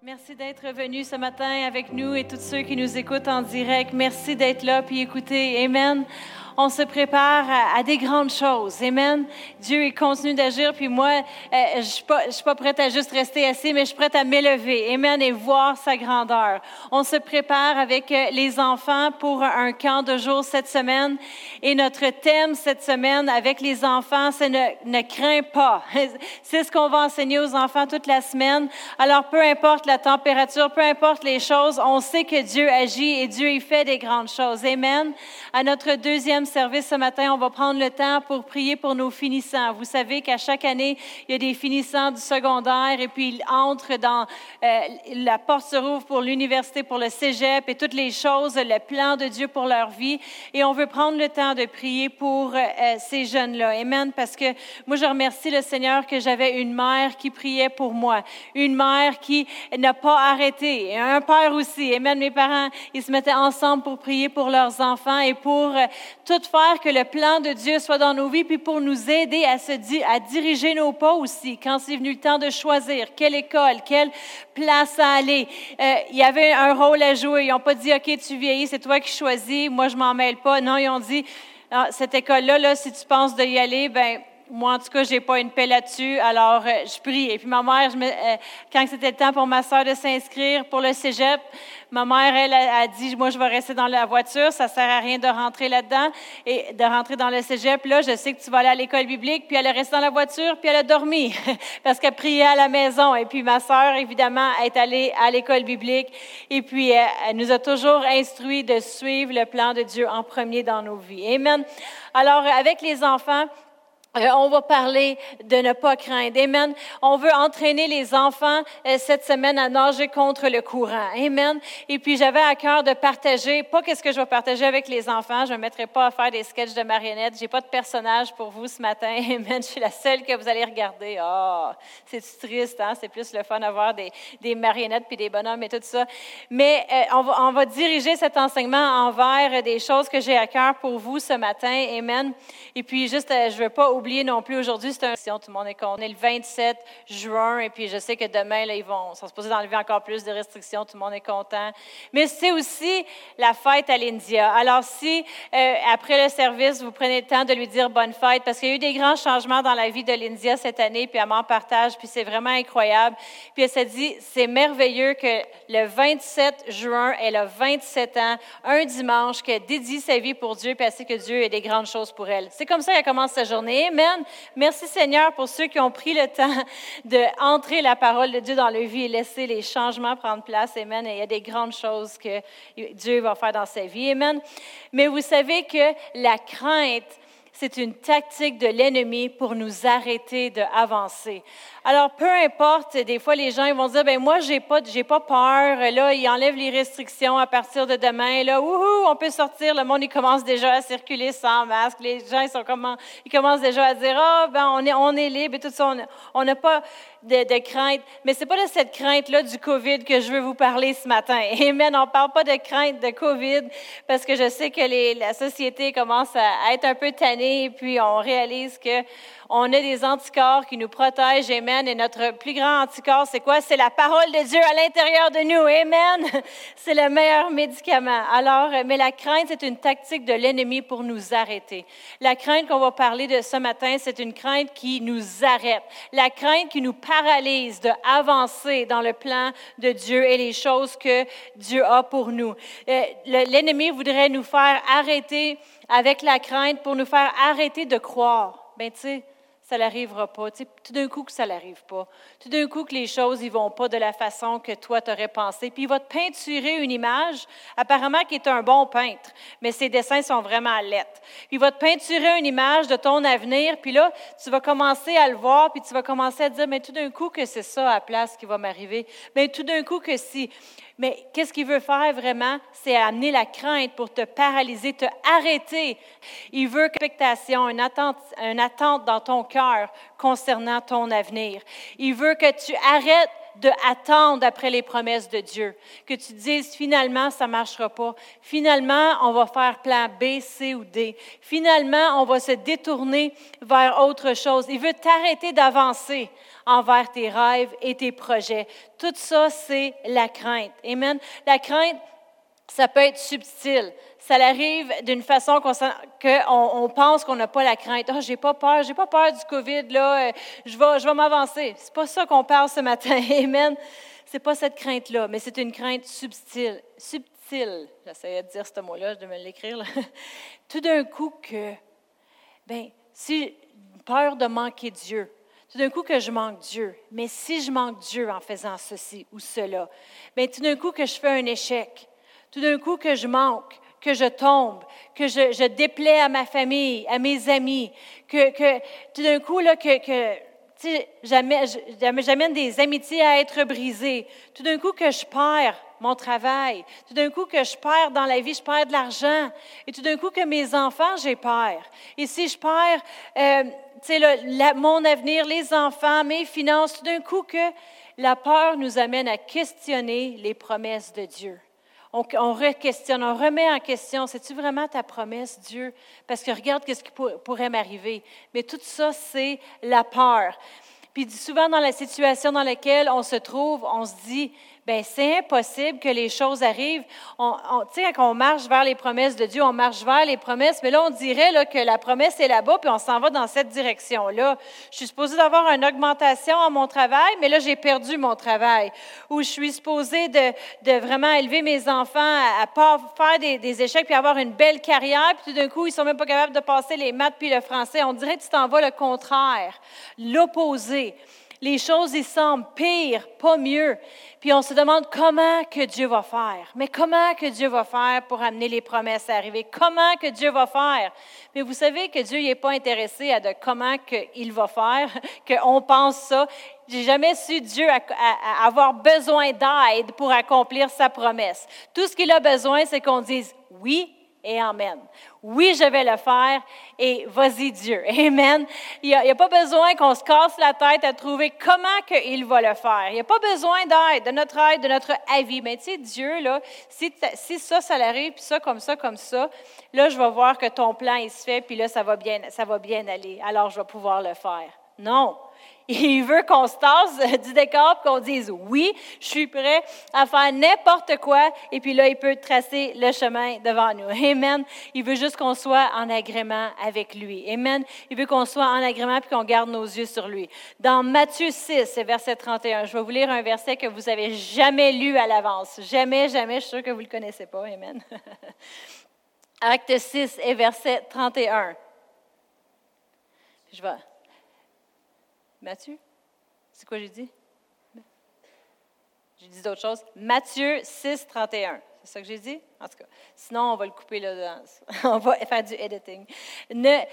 Merci d'être venu ce matin avec nous et tous ceux qui nous écoutent en direct. Merci d'être là puis écouter. Amen on se prépare à, des grandes choses. Amen. Dieu, il continue d'agir. Puis moi, euh, je je suis pas prête à juste rester assis, mais je suis prête à m'élever. Amen. Et voir sa grandeur. On se prépare avec euh, les enfants pour un camp de jour cette semaine. Et notre thème cette semaine avec les enfants, c'est ne, ne crains pas. C'est ce qu'on va enseigner aux enfants toute la semaine. Alors, peu importe la température, peu importe les choses, on sait que Dieu agit et Dieu, il fait des grandes choses. Amen. À notre deuxième service ce matin, on va prendre le temps pour prier pour nos finissants. Vous savez qu'à chaque année, il y a des finissants du secondaire et puis ils entrent dans euh, la porte se rouvre pour l'université, pour le cégep et toutes les choses, le plan de Dieu pour leur vie. Et on veut prendre le temps de prier pour euh, ces jeunes-là. Amen. Parce que moi, je remercie le Seigneur que j'avais une mère qui priait pour moi, une mère qui n'a pas arrêté, un père aussi. Amen. Mes parents, ils se mettaient ensemble pour prier pour leurs enfants et pour euh, tout faire que le plan de Dieu soit dans nos vies, puis pour nous aider à, se diriger nos pas aussi, quand c'est venu le temps de choisir quelle école, quelle place à aller. Euh, il y avait un rôle à jouer. Ils n'ont pas dit, OK, tu vieillis, c'est toi qui choisis, moi je m'en mêle pas. Non, ils ont dit, ah, cette école-là, là, si tu penses d'y aller, ben moi, en tout cas, j'ai pas une paix là-dessus, alors euh, je prie. Et puis ma mère, je euh, quand c'était le temps pour ma soeur de s'inscrire pour le cégep, ma mère, elle, a, dit, moi, je vais rester dans la voiture, ça sert à rien de rentrer là-dedans et de rentrer dans le cégep. Là, je sais que tu vas aller à l'école biblique, puis elle est restée dans la voiture, puis elle a dormi parce qu'elle priait à la maison. Et puis ma soeur, évidemment, est allée à l'école biblique. Et puis, elle, elle nous a toujours instruit de suivre le plan de Dieu en premier dans nos vies. Amen. Alors, avec les enfants, euh, on va parler de ne pas craindre. Amen. On veut entraîner les enfants euh, cette semaine à nager contre le courant. Amen. Et puis j'avais à cœur de partager, pas qu'est-ce que je vais partager avec les enfants. Je ne me mettrai pas à faire des sketchs de marionnettes. J'ai pas de personnage pour vous ce matin. Amen. Je suis la seule que vous allez regarder. Ah, oh, c'est triste, hein? C'est plus le fun d'avoir des, marionnettes puis des bonhommes et tout ça. Mais euh, on, va, diriger cet enseignement envers des choses que j'ai à cœur pour vous ce matin. Amen. Et puis juste, je veux pas oublier non plus, aujourd'hui, c'est un tout le monde est. On est le 27 juin, et puis je sais que demain, là, ils vont, sont supposés enlever encore plus de restrictions, tout le monde est content. Mais c'est aussi la fête à l'India. Alors, si, euh, après le service, vous prenez le temps de lui dire bonne fête, parce qu'il y a eu des grands changements dans la vie de l'India cette année, puis elle m'en partage, puis c'est vraiment incroyable. Puis elle s'est dit, c'est merveilleux que le 27 juin, elle a 27 ans, un dimanche, qu'elle dédie sa vie pour Dieu, puis elle sait que Dieu a des grandes choses pour elle. C'est comme ça qu'elle commence sa journée. Amen. Merci Seigneur pour ceux qui ont pris le temps d'entrer la parole de Dieu dans leur vie et laisser les changements prendre place. Amen. Et il y a des grandes choses que Dieu va faire dans sa vie. Amen. Mais vous savez que la crainte, c'est une tactique de l'ennemi pour nous arrêter d'avancer. Alors, peu importe, des fois, les gens ils vont dire, ben moi, j'ai pas, pas peur. Là, ils enlèvent les restrictions à partir de demain. Là, wouhou, on peut sortir. Le monde, il commence déjà à circuler sans masque. Les gens, ils comment, ils commencent déjà à dire, ah, ben on est, libre et tout ça. On n'a pas de, crainte. Mais c'est pas de cette crainte-là du COVID que je veux vous parler ce matin. Amen. On parle pas de crainte de COVID parce que je sais que la société commence à être un peu tannée et puis on réalise que on a des anticorps qui nous protègent. Amen. Et notre plus grand anticorps, c'est quoi? C'est la parole de Dieu à l'intérieur de nous. Amen. C'est le meilleur médicament. Alors, mais la crainte, c'est une tactique de l'ennemi pour nous arrêter. La crainte qu'on va parler de ce matin, c'est une crainte qui nous arrête. La crainte qui nous paralyse de avancer dans le plan de Dieu et les choses que Dieu a pour nous. Euh, l'ennemi voudrait nous faire arrêter avec la crainte pour nous faire arrêter de croire. Ben, tu sais, ça n'arrivera pas. Tout d'un coup que ça n'arrive pas. Tout d'un coup que les choses ne vont pas de la façon que toi t'aurais pensé. Puis il va te peinturer une image, apparemment qui est un bon peintre, mais ses dessins sont vraiment lettres. Puis il va te peinturer une image de ton avenir, puis là, tu vas commencer à le voir, puis tu vas commencer à dire, mais tout d'un coup que c'est ça à la place qui va m'arriver. Mais tout d'un coup que si mais qu'est-ce qu'il veut faire vraiment? C'est amener la crainte pour te paralyser, te arrêter. Il veut expectation, une attente, une attente dans ton cœur concernant ton avenir. Il veut que tu arrêtes d'attendre après les promesses de Dieu. Que tu dises finalement, ça ne marchera pas. Finalement, on va faire plan B, C ou D. Finalement, on va se détourner vers autre chose. Il veut t'arrêter d'avancer envers tes rêves et tes projets. Tout ça, c'est la crainte. Amen. La crainte, ça peut être subtil. Ça arrive d'une façon qu'on on pense qu'on n'a pas la crainte. Oh, j'ai pas peur, j'ai pas peur du COVID, là, euh, je vais, je vais m'avancer. C'est pas ça qu'on parle ce matin. Amen. C'est pas cette crainte-là, mais c'est une crainte subtile. Subtile. J'essayais de dire ce mot-là, je devais l'écrire. Tout d'un coup que, ben, si peur de manquer Dieu, tout d'un coup que je manque Dieu. Mais si je manque Dieu en faisant ceci ou cela, bien, tout d'un coup que je fais un échec, tout d'un coup que je manque, que je tombe, que je, déplais à ma famille, à mes amis, que, tout d'un coup, là, que, que j'amène des amitiés à être brisées, tout d'un coup que je perds mon travail, tout d'un coup que je perds dans la vie, je perds de l'argent, et tout d'un coup que mes enfants, j'ai peur. Et si je perds euh, mon avenir, les enfants, mes finances, tout d'un coup que la peur nous amène à questionner les promesses de Dieu on, on re-questionne, on remet en question, c'est-tu vraiment ta promesse, Dieu? Parce que regarde ce qui pourrait m'arriver. Mais tout ça, c'est la peur. Puis souvent dans la situation dans laquelle on se trouve, on se dit, ben c'est impossible que les choses arrivent. On, tu sais, quand on marche vers les promesses de Dieu, on marche vers les promesses, mais là, on dirait là, que la promesse est là-bas, puis on s'en va dans cette direction-là. Je suis supposée d'avoir une augmentation à mon travail, mais là, j'ai perdu mon travail. Ou je suis supposée de, de vraiment élever mes enfants à, pas faire des, des, échecs, puis avoir une belle carrière, puis tout d'un coup, ils sont même pas capables de passer les maths puis le français. On dirait que tu t'en vas le contraire, l'opposé les choses y semblent pires, pas mieux. Puis on se demande comment que Dieu va faire. Mais comment que Dieu va faire pour amener les promesses à arriver? Comment que Dieu va faire? Mais vous savez que Dieu n'est pas intéressé à de comment qu'il va faire, qu'on pense ça. J'ai jamais su Dieu avoir besoin d'aide pour accomplir sa promesse. Tout ce qu'il a besoin, c'est qu'on dise oui et Amen. Oui, je vais le faire et vas-y Dieu. Amen. Il n'y a, pas besoin qu'on se casse la tête à trouver comment il va le faire. Il n'y a pas besoin d'aide, de notre aide, de notre avis. Mais tu sais, Dieu, là, si, si ça, ça arrive, puis ça, comme ça, comme ça, là, je vais voir que ton plan, il se fait, puis là, ça va bien, ça va bien aller. Alors, je vais pouvoir le faire. Non. Il veut qu'on se tasse du décor, qu'on dise oui, je suis prêt à faire n'importe quoi. Et puis là, il peut tracer le chemin devant nous. Amen. Il veut juste qu'on soit en agrément avec lui. Amen. Il veut qu'on soit en agrément puis qu'on garde nos yeux sur lui. Dans Matthieu 6, verset 31, je vais vous lire un verset que vous avez jamais lu à l'avance. Jamais, jamais. Je suis sûre que vous le connaissez pas. Amen. Acte 6 et verset 31. Je vais. Matthieu? C'est quoi j'ai dit? J'ai dit d'autres choses. Matthieu 6, 31. C'est ça que j'ai dit? En tout cas. Sinon, on va le couper là. on va faire du editing.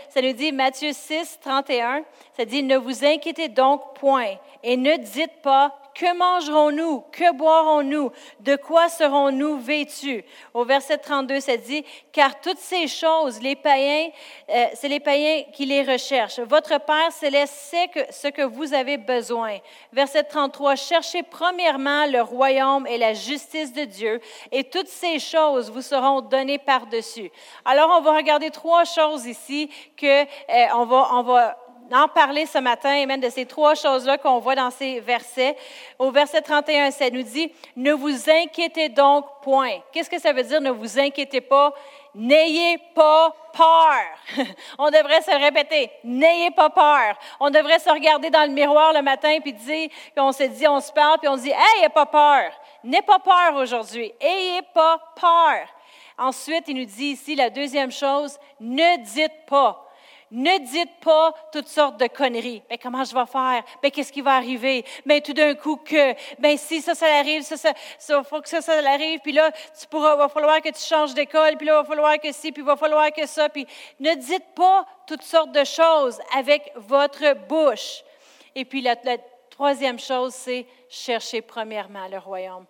ça nous dit Matthieu 6, 31. Ça dit Ne vous inquiétez donc point et ne dites pas que mangerons-nous? Que boirons-nous? De quoi serons-nous vêtus? Au verset 32, ça dit, car toutes ces choses, les païens, euh, c'est les païens qui les recherchent. Votre Père céleste sait que, ce que vous avez besoin. Verset 33, cherchez premièrement le royaume et la justice de Dieu, et toutes ces choses vous seront données par-dessus. Alors, on va regarder trois choses ici que euh, on va, on va en parler ce matin, amen, de ces trois choses-là qu'on voit dans ces versets. Au verset 31, ça nous dit, ne vous inquiétez donc point. Qu'est-ce que ça veut dire, ne vous inquiétez pas? N'ayez pas peur. On devrait se répéter, n'ayez pas peur. On devrait se regarder dans le miroir le matin puis dire, puis on se dit, on se parle puis on se dit, ayez pas peur. N'ayez pas peur aujourd'hui. Ayez pas peur. Ensuite, il nous dit ici la deuxième chose, ne dites pas. Ne dites pas toutes sortes de conneries. Mais comment je vais faire? Mais qu'est-ce qui va arriver? Mais tout d'un coup que, ben si ça, ça arrive, ça, ça, ça, faut que ça, ça arrive, puis là, tu pourras, va falloir que tu changes d'école, puis là, va falloir que ci, puis va falloir que ça, puis ne dites pas toutes sortes de choses avec votre bouche. Et puis la troisième chose, c'est chercher premièrement le royaume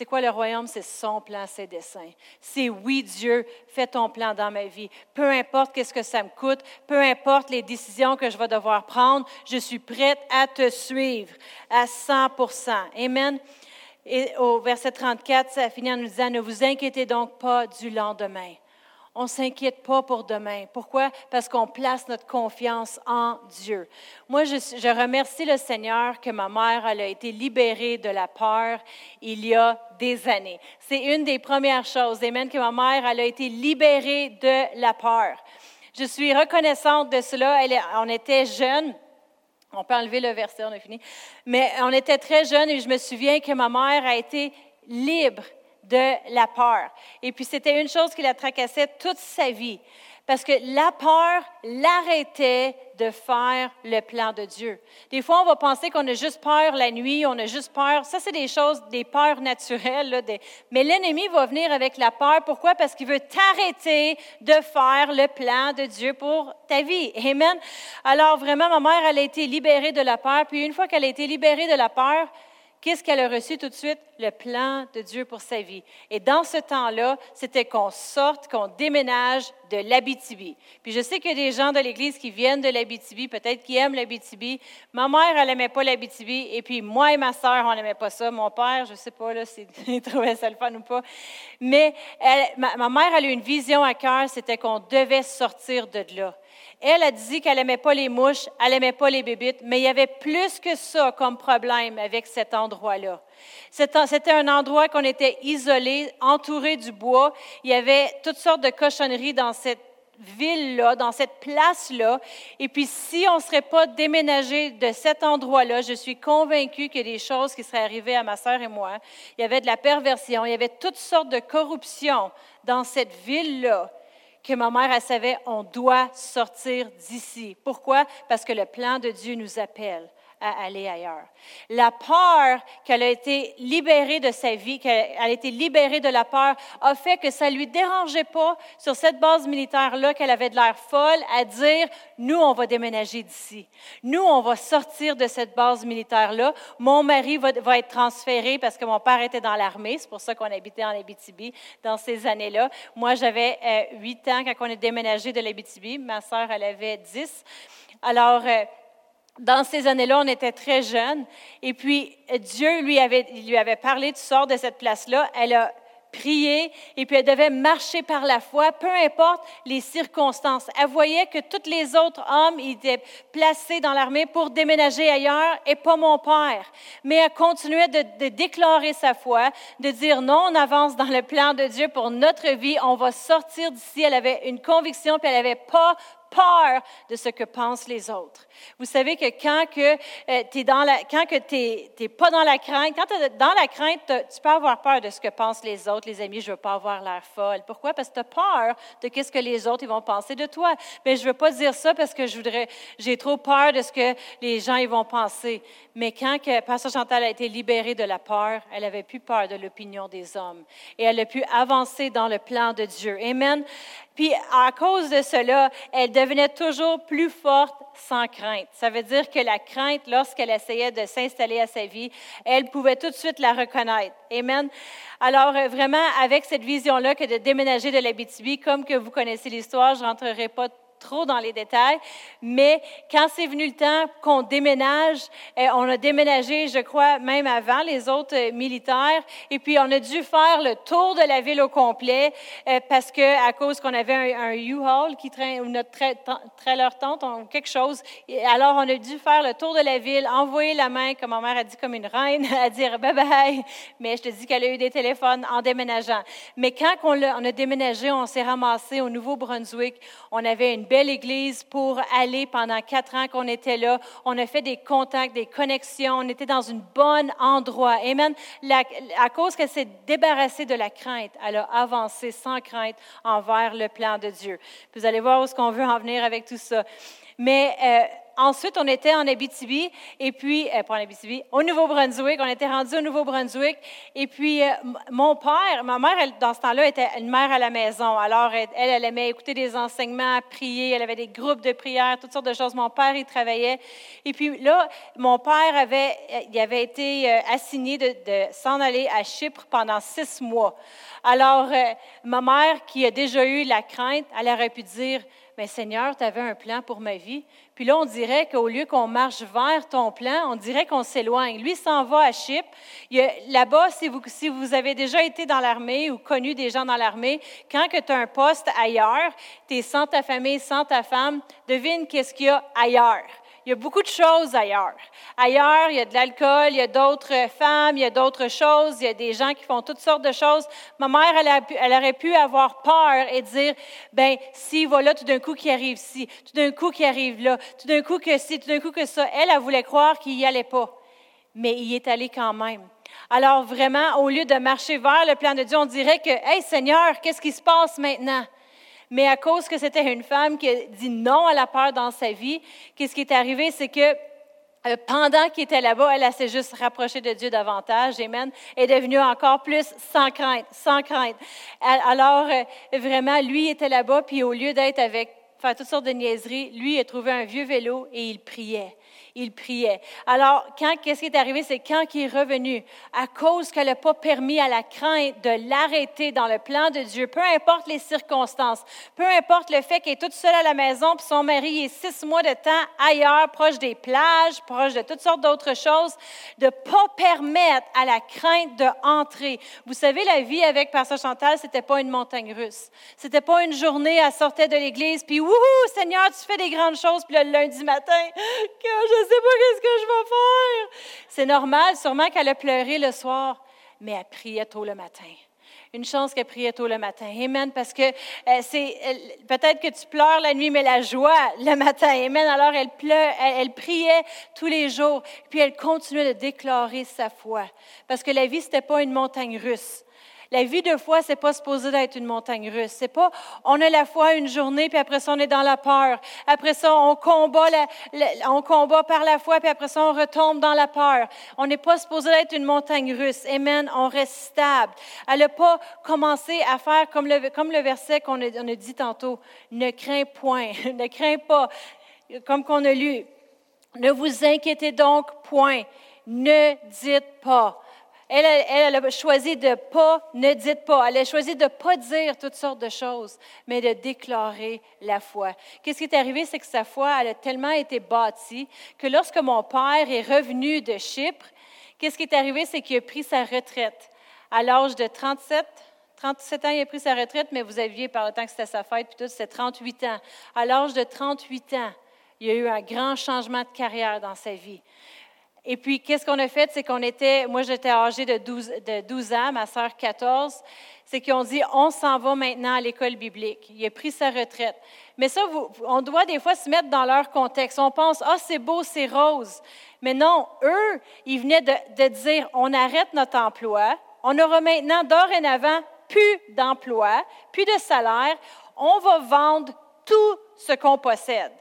C'est quoi le royaume? C'est son plan, ses desseins. C'est oui, Dieu, fais ton plan dans ma vie. Peu importe qu'est-ce que ça me coûte, peu importe les décisions que je vais devoir prendre, je suis prête à te suivre à 100% Amen. Et au verset 34, ça finit en nous disant, ne vous inquiétez donc pas du lendemain. On ne s'inquiète pas pour demain. Pourquoi? Parce qu'on place notre confiance en Dieu. Moi, je, remercie le Seigneur que ma mère a été libérée de la peur il y a des années. C'est une des premières choses. Amen, que ma mère a été libérée de la peur. Je suis reconnaissante de cela. Elle, on était jeunes. On peut enlever le verset, on a fini. Mais on était très jeunes et je me souviens que ma mère a été libre de la peur. Et puis c'était une chose qui la tracassait toute sa vie, parce que la peur l'arrêtait de faire le plan de Dieu. Des fois, on va penser qu'on a juste peur la nuit, on a juste peur. Ça, c'est des choses, des peurs naturelles. Mais l'ennemi va venir avec la peur. Pourquoi? Parce qu'il veut t'arrêter de faire le plan de Dieu pour ta vie. Amen. Alors, vraiment, ma mère, elle a été libérée de la peur. Puis une fois qu'elle a été libérée de la peur, Qu'est-ce qu'elle a reçu tout de suite? Le plan de Dieu pour sa vie. Et dans ce temps-là, c'était qu'on sorte, qu'on déménage de l'Abitibi. Puis je sais qu'il y a des gens de l'Église qui viennent de l'Abitibi, peut-être qui aiment l'Abitibi. Ma mère, elle n'aimait pas l'Abitibi. Et puis moi et ma sœur, on n'aimait pas ça. Mon père, je ne sais pas s'il trouvait ça le fun ou pas. Mais ma, ma mère, elle a eu une vision à cœur, c'était qu'on devait sortir de là. Elle a dit qu'elle n'aimait pas les mouches, elle n'aimait pas les bébites, mais il y avait plus que ça comme problème avec cet endroit-là. C'était un endroit qu'on était isolé, entouré du bois. Il y avait toutes sortes de cochonneries dans cette ville-là, dans cette place-là. Et puis, si on ne serait pas déménagé de cet endroit-là, je suis convaincue qu'il y a des choses qui seraient arrivées à ma sœur et moi. Il y avait de la perversion, il y avait toutes sortes de corruption dans cette ville-là que ma mère, elle savait, on doit sortir d'ici. Pourquoi? Parce que le plan de Dieu nous appelle à aller ailleurs. La peur qu'elle a été libérée de sa vie, qu'elle a été libérée de la peur, a fait que ça lui dérangeait pas sur cette base militaire-là qu'elle avait de l'air folle à dire, nous, on va déménager d'ici. Nous, on va sortir de cette base militaire-là. Mon mari va, être transféré parce que mon père était dans l'armée. C'est pour ça qu'on habitait en Abitibi dans ces années-là. Moi, j'avais euh, huit ans quand on est déménagé de l'Abitibi. Ma sœur, elle avait dix. Alors, euh, dans ces années-là, on était très jeunes. Et puis, Dieu lui avait, lui avait parlé, tu sors de cette place-là. Elle a prié et puis elle devait marcher par la foi, peu importe les circonstances. Elle voyait que tous les autres hommes étaient placés dans l'armée pour déménager ailleurs et pas mon père. Mais elle continuait de, de, déclarer sa foi, de dire non, on avance dans le plan de Dieu pour notre vie, on va sortir d'ici. Elle avait une conviction puis elle n'avait pas peur de ce que pensent les autres. Vous savez que quand que euh, tu t'es, pas dans la crainte, quand tu es dans la crainte, tu peux avoir peur de ce que pensent les autres. Les amis, je veux pas avoir l'air folle. Pourquoi? Parce que tu as peur de qu'est-ce que les autres ils vont penser de toi. Mais je veux pas dire ça parce que je voudrais, j'ai trop peur de ce que les gens ils vont penser. Mais quand que Pasteur Chantal a été libérée de la peur, elle avait plus peur de l'opinion des hommes et elle a pu avancer dans le plan de Dieu. Amen. Puis à cause de cela, elle devenait toujours plus forte sans crainte. Ça veut dire que la crainte, lorsqu'elle essayait de s'installer à sa vie, elle pouvait tout de suite la reconnaître. Amen. Alors euh, vraiment, avec cette vision-là que de déménager de l'Abitibi, comme que vous connaissez l'histoire, je rentrerai pas trop dans les détails, mais quand c'est venu le temps qu'on déménage, eh, on a déménagé, je crois, même avant les autres euh, militaires, et puis on a dû faire le tour de la ville au complet eh, parce que à cause qu'on avait un, U-Haul qui traîne ou notre trailer tente ou quelque chose, alors on a dû faire le tour de la ville, envoyer la main, comme ma mère a dit, comme une reine, à dire bye bye. Mais je te dis qu'elle a eu des téléphones en déménageant. Mais quand on a, on a déménagé, on s'est ramassé au Nouveau-Brunswick, on avait une belle église pour aller pendant quatre ans qu'on était là. On a fait des contacts, des connexions. On était dans un bon endroit. Amen. à cause qu'elle s'est débarrassée de la crainte, elle a avancé sans crainte envers le plan de Dieu. vous allez voir où est-ce qu'on veut en venir avec tout ça. Mais euh, ensuite, on était en Abitibi, et puis, euh, pas en Abitibi, au Nouveau-Brunswick. On était rendu au Nouveau-Brunswick. Et puis, euh, mon père, ma mère, dans ce temps-là, était une mère à la maison. Alors, elle, elle, aimait écouter des enseignements, prier. Elle avait des groupes de prière, toutes sortes de choses. Mon père, il travaillait. Et puis là, mon père avait, il avait été assigné de, de s'en aller à Chypre pendant six mois. Alors, ma mère, qui a déjà eu la crainte, elle aurait pu dire, mais Seigneur, tu avais un plan pour ma vie. Puis là, on dirait qu'au lieu qu'on marche vers ton plan, on dirait qu'on s'éloigne. Lui s'en va à Chypre. Là-bas, si vous, avez déjà été dans l'armée ou connu des gens dans l'armée, quand tu as un poste ailleurs, tu es sans ta famille, sans ta femme, devine qu'est-ce qu'il y a ailleurs. Il y a beaucoup de choses ailleurs. Ailleurs, il y a de l'alcool, il y a d'autres femmes, il y a d'autres choses, il y a des gens qui font toutes sortes de choses. Ma mère, elle, aurait pu avoir peur et dire, ben, si voilà, tout d'un coup qui arrive ci, tout d'un coup qui arrive là, tout d'un coup que ci, tout d'un coup que ça. Elle, elle voulait croire qu'il n'y allait pas, mais il est allé quand même. Alors vraiment, au lieu de marcher vers le plan de Dieu, on dirait que, hey Seigneur, qu'est-ce qui se passe maintenant? Mais à cause que c'était une femme qui a dit non à la peur dans sa vie, qu'est-ce qui est arrivé, c'est que euh, pendant qu'il était là-bas, elle, s'est juste rapprochée de Dieu davantage. Amen. Elle est devenue encore plus sans crainte, sans crainte. Alors, euh, vraiment, lui était là-bas, puis au lieu d'être avec, faire toutes sortes de niaiseries, lui, a trouvé un vieux vélo et il priait il priait. Alors, quand, qu'est-ce qui est arrivé? C'est quand il est revenu, à cause qu'elle n'a pas permis à la crainte de l'arrêter dans le plan de Dieu, peu importe les circonstances, peu importe le fait qu'elle est toute seule à la maison, puis son mari est six mois de temps ailleurs, proche des plages, proche de toutes sortes d'autres choses, de ne pas permettre à la crainte d'entrer. Vous savez, la vie avec Pasteur Chantal, c'était pas une montagne russe. C'était pas une journée, elle sortait de l'église, puis wouhou, Seigneur, tu fais des grandes choses, puis le lundi matin, je ne sais pas qu'est-ce que je vais faire. C'est normal, sûrement qu'elle a pleuré le soir, mais elle priait tôt le matin. Une chance qu'elle priait tôt le matin. Amen. Parce que euh, c'est peut-être que tu pleures la nuit, mais la joie le matin. Amen. Alors elle pleure, elle, priait tous les jours, puis elle continuait de déclarer sa foi. Parce que la vie c'était pas une montagne russe. La vie de foi, c'est pas supposé d'être une montagne russe. C'est pas, on a la foi une journée, puis après ça, on est dans la peur. Après ça, on combat, on combat par la foi, puis après ça, on retombe dans la peur. On n'est pas supposé d'être une montagne russe. Amen. On reste stable. Elle n'a pas commencé à faire comme le, comme le verset qu'on a, a dit tantôt. Ne crains point. ne crains pas. Comme qu'on a lu. Ne vous inquiétez donc point. Ne dites pas. Elle, a choisi de pas, ne dites pas. Elle a choisi de pas dire toutes sortes de choses, mais de déclarer la foi. Qu'est-ce qui est arrivé, c'est que sa foi, a tellement été bâtie que lorsque mon père est revenu de Chypre, qu'est-ce qui est arrivé, c'est qu'il a pris sa retraite à l'âge de 37. 37 ans, il a pris sa retraite, mais vous aviez, par le temps que c'était sa fête, puis tout, c'était 38 ans. À l'âge de 38 ans, il y a eu un grand changement de carrière dans sa vie. Et puis, qu'est-ce qu'on a fait? C'est qu'on était, moi j'étais âgée de 12, de 12 ans, ma sœur 14. C'est qu'ils ont dit, on s'en va maintenant à l'école biblique. Il a pris sa retraite. Mais ça, on doit des fois se mettre dans leur contexte. On pense, ah, c'est beau, c'est rose. Mais non, eux, ils venaient de, de dire, on arrête notre emploi. On aura maintenant, dorénavant, plus d'emploi, plus de salaire. On va vendre tout ce qu'on possède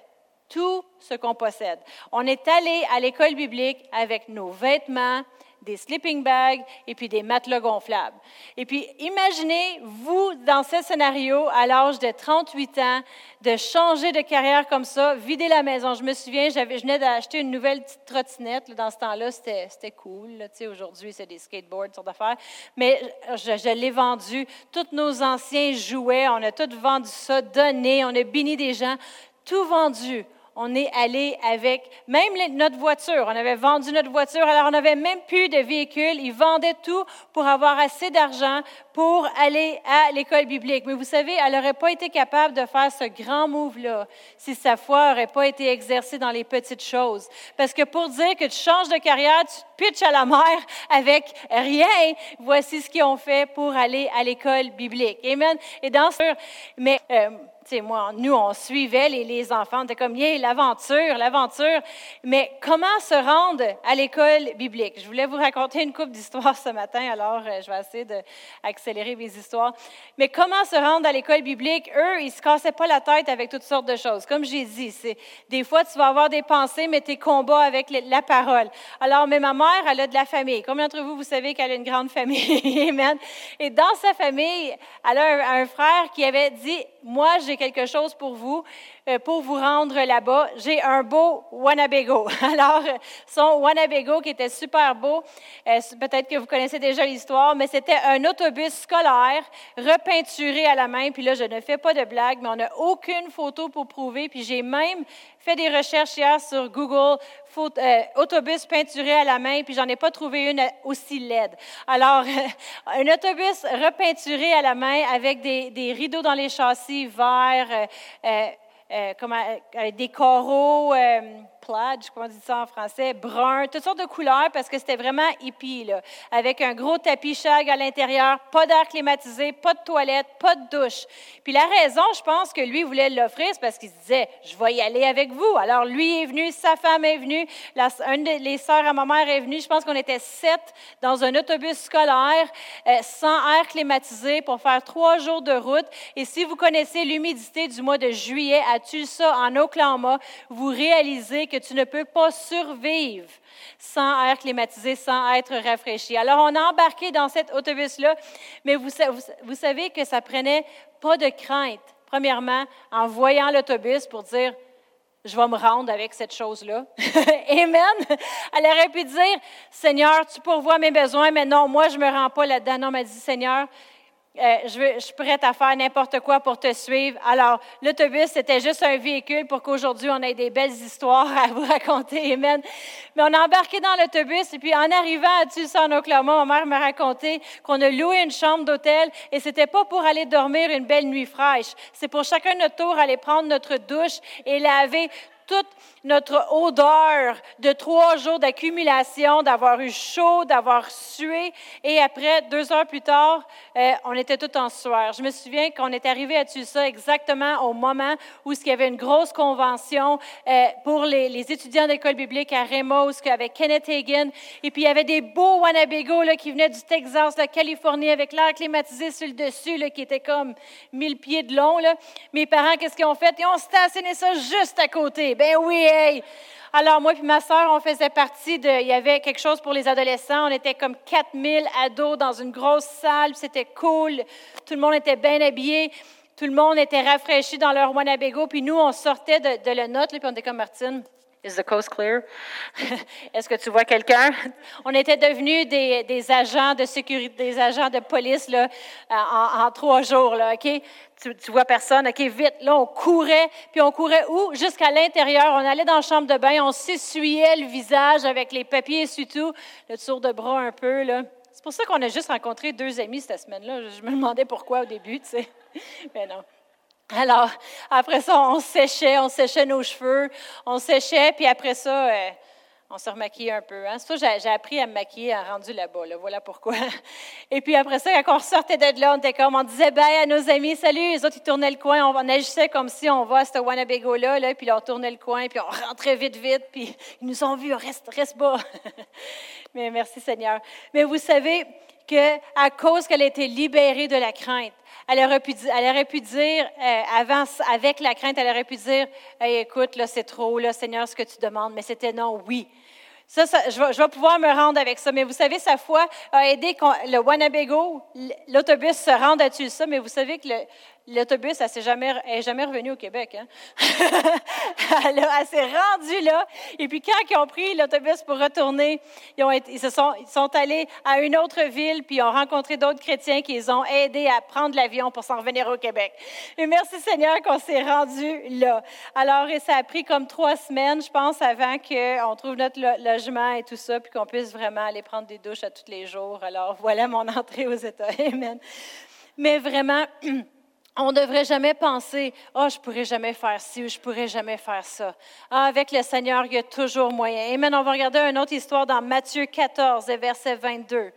tout ce qu'on possède. On est allé à l'école biblique avec nos vêtements, des sleeping bags et puis des matelas gonflables. Et puis, imaginez, vous, dans ce scénario, à l'âge de 38 ans, de changer de carrière comme ça, vider la maison. Je me souviens, je venais d'acheter une nouvelle petite trottinette. dans ce temps-là, c'était, cool. aujourd'hui, c'est des skateboards, sortes d'affaires. Mais je, l'ai vendu. Tous nos anciens jouets, on a tout vendu ça, donné. On a béni des gens. Tout vendu on est allé avec même notre voiture. On avait vendu notre voiture, alors on n'avait même plus de véhicule. Ils vendaient tout pour avoir assez d'argent pour aller à l'école biblique. Mais vous savez, elle n'aurait pas été capable de faire ce grand move-là si sa foi n'aurait pas été exercée dans les petites choses. Parce que pour dire que tu changes de carrière, tu te pitches à la mer avec rien, voici ce qu'ils ont fait pour aller à l'école biblique. Amen. Et dans ce... Mais... Euh, moi, nous, on suivait les, les enfants, on était comme, yeah, l'aventure, l'aventure. Mais comment se rendre à l'école biblique? Je voulais vous raconter une coupe d'histoires ce matin, alors euh, je vais essayer d'accélérer mes histoires. Mais comment se rendre à l'école biblique? Eux, ils se cassaient pas la tête avec toutes sortes de choses. Comme j'ai dit, c'est, des fois, tu vas avoir des pensées, mais tes combats avec la parole. Alors, mais ma mère, elle a de la famille. Combien d'entre vous, vous savez qu'elle a une grande famille? Amen. Et dans sa famille, elle a un frère qui avait dit, moi, j'ai quelque chose pour vous, pour vous rendre là-bas. J'ai un beau Wanabego. Alors, son Wanabego qui était super beau, euh, peut-être que vous connaissez déjà l'histoire, mais c'était un autobus scolaire repeinturé à la main. Puis là, je ne fais pas de blague, mais on n'a aucune photo pour prouver. Puis j'ai même fait des recherches hier sur Google, euh, autobus peinturé à la main, puis j'en ai pas trouvé une aussi laide. Alors, un autobus repeinturé à la main avec des, rideaux dans les châssis verts, euh, euh, comme, des coraux plaid, comment on dit ça en français, brun, toutes sortes de couleurs parce que c'était vraiment hippie, là, avec un gros tapis shag à l'intérieur, pas d'air climatisé, pas de toilette, pas de douche. Puis la raison, je pense que lui voulait l'offrir, c'est parce qu'il se disait, je vais y aller avec vous. Alors lui est venu, sa femme est venue, la, des sœurs à ma mère est venue. Je pense qu'on était sept dans un autobus scolaire euh, sans air climatisé pour faire trois jours de route. Et si vous connaissez l'humidité du mois de juillet à Tulsa, en Oklahoma, vous réalisez que tu ne peux pas survivre sans air climatisé, sans être rafraîchi. Alors, on a embarqué dans cet autobus-là, mais vous, savez que ça prenait pas de crainte, premièrement, en voyant l'autobus pour dire, je vais me rendre avec cette chose-là. Amen. Elle aurait pu dire, Seigneur, tu pourvois mes besoins, mais non, moi, je ne me rends pas là-dedans. Non, m'a dit, Seigneur, euh, je, suis prête à faire n'importe quoi pour te suivre. Alors, l'autobus, c'était juste un véhicule pour qu'aujourd'hui, on ait des belles histoires à vous raconter. Amen. Mais on a embarqué dans l'autobus et puis en arrivant à Tulsa, en Oklahoma, ma mère m'a raconté qu'on a loué une chambre d'hôtel et c'était pas pour aller dormir une belle nuit fraîche. C'est pour chacun notre tour aller prendre notre douche et laver toute notre odeur de trois jours d'accumulation, d'avoir eu chaud, d'avoir sué. Et après, deux heures plus tard, euh, on était tout en sueur. Je me souviens qu'on est arrivé à Tulsa exactement au moment où il y avait une grosse convention euh, pour les, étudiants d'école biblique à Ramos, avec Kenneth Hagin. Et puis, il y avait des beaux Wanabego là, qui venaient du Texas, de la Californie, avec l'air climatisé sur le dessus, qui était comme mille pieds de long. Mes parents, qu'est-ce qu'ils ont fait? Ils ont stationné ça juste à côté. Ben oui, alors, moi et ma soeur, on faisait partie de. Il y avait quelque chose pour les adolescents. On était comme 4000 ados dans une grosse salle. C'était cool. Tout le monde était bien habillé. Tout le monde était rafraîchi dans leur Wanabego. Puis nous, on sortait de, de la note. puis on était comme Martine. Is the coast clear? Est-ce que tu vois quelqu'un? On était devenus des, agents de police là, en, en trois jours. Là, OK? Tu, tu, vois personne? OK, vite. Là, on courait. Puis on courait où? Jusqu'à l'intérieur. On allait dans la chambre de bain. On s'essuyait le visage avec les papiers et tout. Le tour de bras un peu. Là. C'est pour ça qu'on a juste rencontré deux amis cette semaine-là. Je me demandais pourquoi au début, tu. Mais non. Alors, après ça, on séchait, on séchait nos cheveux, on séchait, puis après ça, euh, on se remaquillait un peu. Hein. C'est ça j'ai appris à me maquiller en rendu là-bas. Voilà pourquoi. Et puis après ça, quand on sortait de là, on était comme, on disait bye à nos amis, salut, les autres, ils tournaient le coin, on, agissait comme si on va à ce Wanabego-là, là, puis là, on tournait le coin, puis on rentrait vite, vite, puis ils nous ont vus, reste, reste bas. Mais merci Seigneur. Mais vous savez qu'à cause qu'elle a été libérée de la crainte, elle aurait pu, dire, euh, avec la crainte, elle aurait pu dire, écoute, là, c'est trop, là, Seigneur, ce que tu demandes. Mais c'était non, oui. Ça, je, vais, pouvoir me rendre avec ça. Mais vous savez, sa foi a aidé le Wanabego, l'autobus se rende à ça. Mais vous savez que le, L'autobus, elle n'est jamais, jamais revenue au Québec. Hein? elle, s'est rendue là. Et puis, quand ils ont pris l'autobus pour retourner, ils, se sont, ils sont allés à une autre ville, puis ils ont rencontré d'autres chrétiens qui les ont aidés à prendre l'avion pour s'en revenir au Québec. Et merci Seigneur qu'on s'est rendu là. Alors, ça a pris comme trois semaines, je pense, avant qu'on trouve notre logement et tout ça, puis qu'on puisse vraiment aller prendre des douches à tous les jours. Alors, voilà mon entrée aux États. Amen. Mais vraiment, on ne devrait jamais penser, oh, je pourrais jamais faire ci ou je pourrais jamais faire ça. Ah, avec le Seigneur, il y a toujours moyen. Amen. On va regarder une autre histoire dans Matthieu 14, verset 22.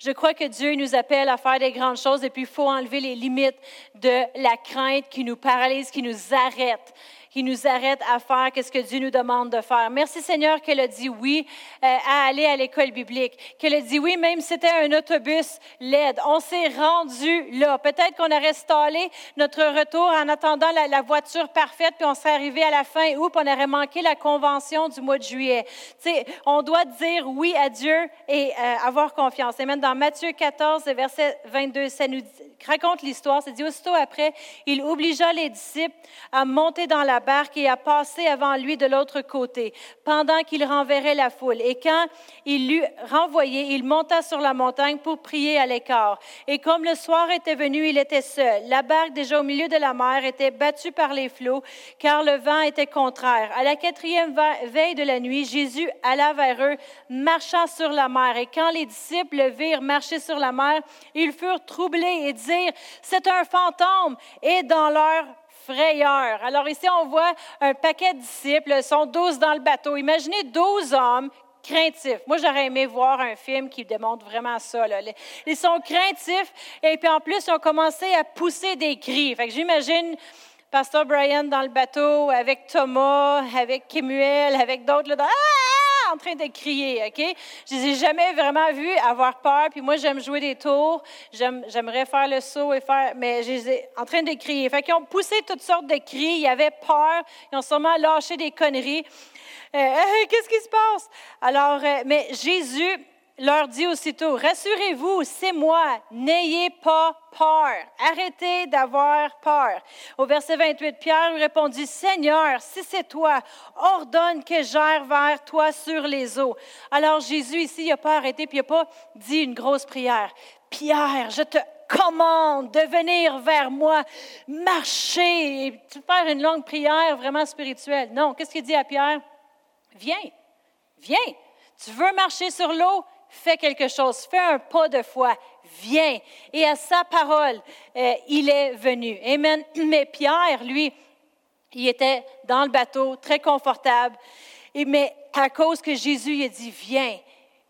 Je crois que Dieu nous appelle à faire des grandes choses et puis il faut enlever les limites de la crainte qui nous paralyse, qui nous arrête qui nous arrête à faire ce que Dieu nous demande de faire. Merci Seigneur qu'elle a dit oui euh, à aller à l'école biblique, qu'elle a dit oui même si c'était un autobus LED. On s'est rendu là. Peut-être qu'on aurait stallé notre retour en attendant la, voiture parfaite, puis on serait arrivé à la fin août, puis on aurait manqué la convention du mois de juillet. Tu sais, on doit dire oui à Dieu et euh, avoir confiance. Et même dans Matthieu 14, verset 22, ça nous raconte l'histoire. C'est dit aussitôt après, il obligea les disciples à monter dans la et à passer avant lui de l'autre côté, pendant qu'il renverrait la foule. Et quand il l'eut renvoyé, il monta sur la montagne pour prier à l'écart. Et comme le soir était venu, il était seul. La barque, déjà au milieu de la mer, était battue par les flots, car le vent était contraire. À la quatrième veille de la nuit, Jésus alla vers eux, marchant sur la mer. Et quand les disciples le virent marcher sur la mer, ils furent troublés et dire, c'est un fantôme, et dans leur Alors ici, on voit un paquet de disciples, sont douze dans le bateau. Imaginez douze hommes craintifs. Moi, j'aurais aimé voir un film qui démontre vraiment ça. Ils sont craintifs et puis en plus, ils ont commencé à pousser des cris. Fait que j'imagine Pasteur Brian dans le bateau avec Thomas, avec Kemuel, avec d'autres. Ah! En train de crier, OK? Je les ai jamais vraiment vus avoir peur, puis moi, j'aime jouer des tours, j'aimerais faire le saut et faire, mais je les ai en train de crier. Fait qu'ils ont poussé toutes sortes de cris, ils avaient peur, ils ont sûrement lâché des conneries. Euh, qu'est-ce qui se passe? Alors, euh, mais Jésus leur dit aussitôt, rassurez-vous, c'est moi, n'ayez pas peur, arrêtez d'avoir peur. Au verset 28, Pierre lui répondit, Seigneur, si c'est toi, ordonne que j'aille vers toi sur les eaux. Alors Jésus ici, il n'a pas arrêté, puis il n'a pas dit une grosse prière. Pierre, je te commande de venir vers moi, marcher, et faire une longue prière vraiment spirituelle. Non, qu'est-ce qu'il dit à Pierre? Viens, viens. Tu veux marcher sur l'eau? Fais quelque chose, fais un pas de foi, viens. Et à sa parole, euh, il est venu. Amen. Mais Pierre, lui, il était dans le bateau, très confortable. Et, mais à cause que Jésus a dit, viens,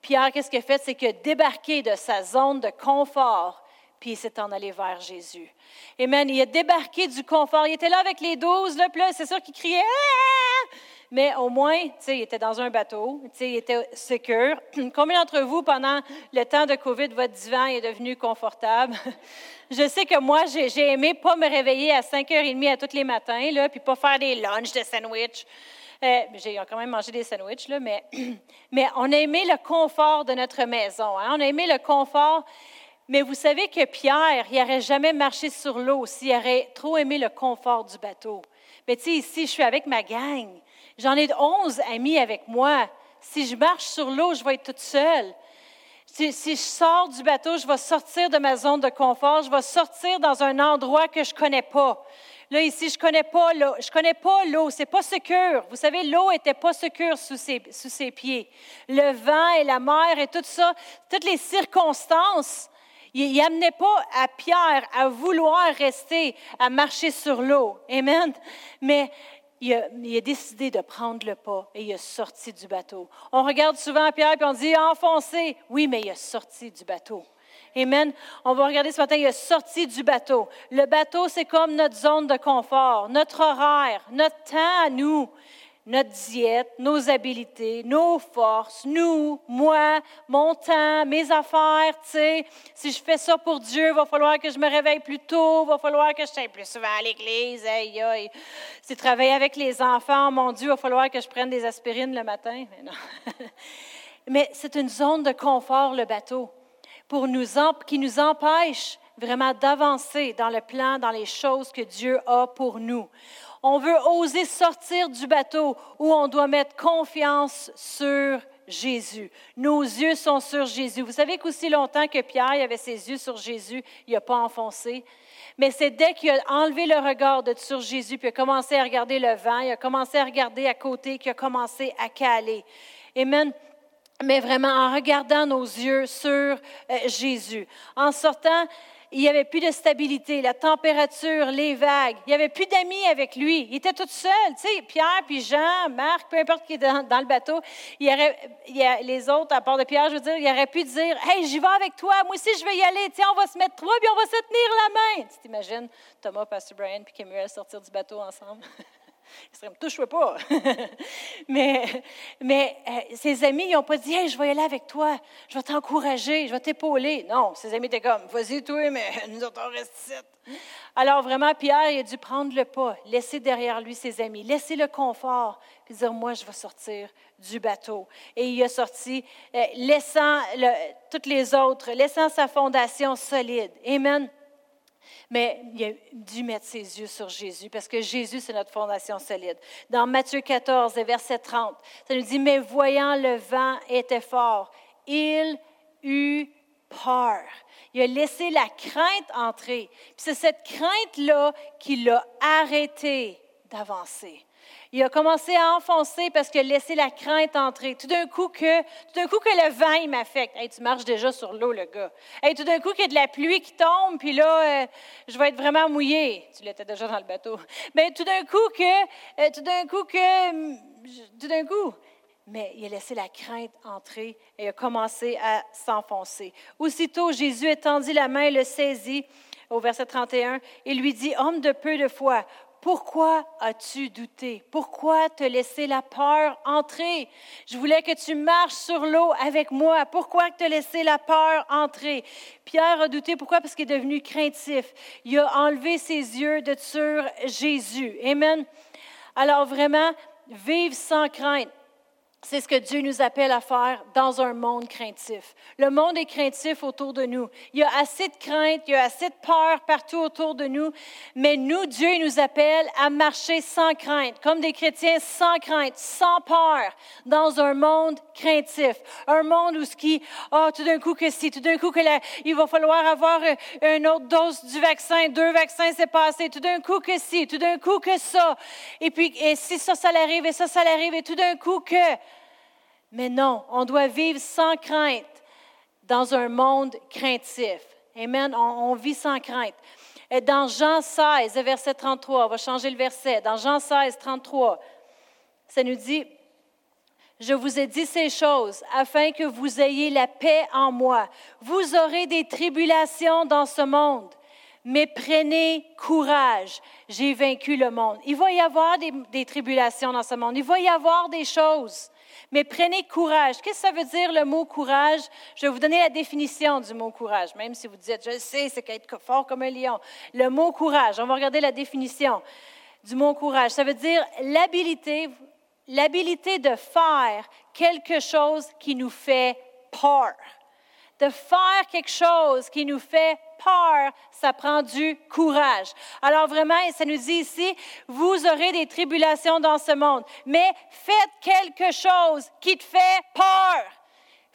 Pierre, qu'est-ce qu'il a fait? C'est qu'il a débarqué de sa zone de confort, puis il s'est en allé vers Jésus. Amen. Il a débarqué du confort. Il était là avec les douze, là, là, c'est sûr qu'il criait, ah! Mais au moins, tu sais, il était dans un bateau, tu sais, il était secure. Combien d'entre vous, pendant le temps de COVID, votre divan est devenu confortable? Je sais que moi, j'ai aimé pas me réveiller à 5h30 à tous les matins, là, puis pas faire des lunchs de sandwich. Euh, j'ai quand même mangé des sandwichs, là, mais, mais on a aimé le confort de notre maison. Hein? On a aimé le confort. Mais vous savez que Pierre, il n'aurait jamais marché sur l'eau s'il aurait trop aimé le confort du bateau. Mais tu sais, ici, je suis avec ma gang. J'en ai onze amis avec moi. Si je marche sur l'eau, je vais être toute seule. Si, je sors du bateau, je vais sortir de ma zone de confort, je vais sortir dans un endroit que je ne connais pas. Là, ici, je ne connais pas l'eau. Je connais pas l'eau. C'est pas secure. Vous savez, l'eau était pas secure sous ses, sous ses pieds. Le vent et la mer et tout ça, toutes les circonstances, il n'amenait pas à Pierre à vouloir rester, à marcher sur l'eau. Amen. Mais il a, décidé de prendre le pas et il a sorti du bateau. On regarde souvent Pierre et on dit enfoncé. Oui, mais il a sorti du bateau. Amen. On va regarder ce matin, il a sorti du bateau. Le bateau, c'est comme notre zone de confort, notre horaire, notre temps à nous notre diète, nos habiletés, nos forces, nous, moi, mon temps, mes affaires, tu sais. Si je fais ça pour Dieu, il va falloir que je me réveille plus tôt, il va falloir que je sois plus souvent à l'église, aïe, aïe. Si je travaille avec les enfants, mon Dieu, il va falloir que je prenne des aspirines le matin. Mais non. Mais c'est une zone de confort, le bateau, pour nous qui nous empêche vraiment d'avancer dans le plan, dans les choses que Dieu a pour nous. On veut oser sortir du bateau où on doit mettre confiance sur Jésus. Nos yeux sont sur Jésus. Vous savez qu'aussi longtemps que Pierre avait ses yeux sur Jésus, il n'a pas enfoncé. Mais c'est dès qu'il a enlevé le regard de sur Jésus, puis a commencé à regarder le vent, il a commencé à regarder à côté, qu'il a commencé à caler. Amen mais vraiment en regardant nos yeux sur euh, Jésus. En sortant, il n'y avait plus de stabilité, la température, les vagues. Il n'y avait plus d'amis avec lui. Il était tout seul. Tu sais, Pierre, puis Jean, Marc, peu importe qui est dans, le bateau, il aurait, les autres, à part de Pierre, je veux dire, il aurait pu dire Hey, j'y vais avec toi, moi aussi je vais y aller. Tiens, on va se mettre trois, puis on va se tenir la main. Tu t'imagines Thomas, Pastor Brian, puis Camuel sortir du bateau ensemble Il serait, me touche pas. mais mais euh, ses amis, ils n'ont pas dit, hey, je vais aller avec toi, je vais t'encourager, je vais t'épauler. Non, ses amis étaient comme, vas-y, toi, mais nous autres, on reste ici. Alors vraiment, Pierre, il a dû prendre le pas, laisser derrière lui ses amis, laisser le confort, puis dire, moi, je vais sortir du bateau. Et il a sorti, euh, laissant toutes les autres, laissant sa fondation solide. Amen. Mais il a dû mettre ses yeux sur Jésus parce que Jésus, c'est notre fondation solide. Dans Matthieu 14, verset 30, ça nous dit, mais voyant le vent était fort, il eut peur. Il a laissé la crainte entrer. Puis c'est cette crainte-là qui l'a arrêté d'avancer. Il a commencé à enfoncer parce qu'il a laissé la crainte entrer. Tout d'un coup que, tout d'un coup que le vent, m'affecte. Hey, tu marches déjà sur l'eau, le gars. Hey, tout d'un coup qu'il y a de la pluie qui tombe, puis là, euh, je vais être vraiment mouillé. Tu l'étais déjà dans le bateau. Mais tout d'un coup que, euh, tout d'un coup que, hum, tout d'un coup, mais il a laissé la crainte entrer et a commencé à s'enfoncer. Aussitôt, Jésus étendit la main, le saisit au verset 31 et lui dit, Homme de peu de foi, pourquoi as-tu douté? Pourquoi te laisser la peur entrer? Je voulais que tu marches sur l'eau avec moi. Pourquoi te laisser la peur entrer? Pierre a douté. Pourquoi? Parce qu'il est devenu craintif. Il a enlevé ses yeux de sur Jésus. Amen. Alors vraiment, vive sans crainte. C'est ce que Dieu nous appelle à faire dans un monde craintif. Le monde est craintif autour de nous. Il y a assez de crainte, il y a assez de peur partout autour de nous, mais nous, Dieu nous appelle à marcher sans crainte, comme des chrétiens sans crainte, sans peur, dans un monde craintif. Un monde où ce qui, oh, tout d'un coup que si, tout d'un coup que il va falloir avoir une autre dose du vaccin, deux vaccins c'est passé, tout d'un coup que si, tout d'un coup que ça, et puis et si ça, ça l'arrive, et ça, ça l'arrive, et tout d'un coup que... Mais non, on doit vivre sans crainte dans un monde craintif. Amen. On, vit sans crainte. Et dans Jean 16, verset 33, on va changer le verset. Dans Jean 16, 33, ça nous dit, je vous ai dit ces choses afin que vous ayez la paix en moi. Vous aurez des tribulations dans ce monde, mais prenez courage. J'ai vaincu le monde. Il va y avoir des, tribulations dans ce monde. Il va y avoir des choses. Mais prenez courage. Qu'est-ce que ça veut dire le mot courage? Je vais vous donner la définition du mot courage, même si vous dites, je sais, c'est qu'être fort comme un lion. Le mot courage, on va regarder la définition du mot courage. Ça veut dire l'habilité, l'habilité de faire quelque chose qui nous fait peur. De faire quelque chose qui nous fait peur, ça prend du courage. Alors vraiment, ça nous dit ici, vous aurez des tribulations dans ce monde, mais faites quelque chose qui te fait peur.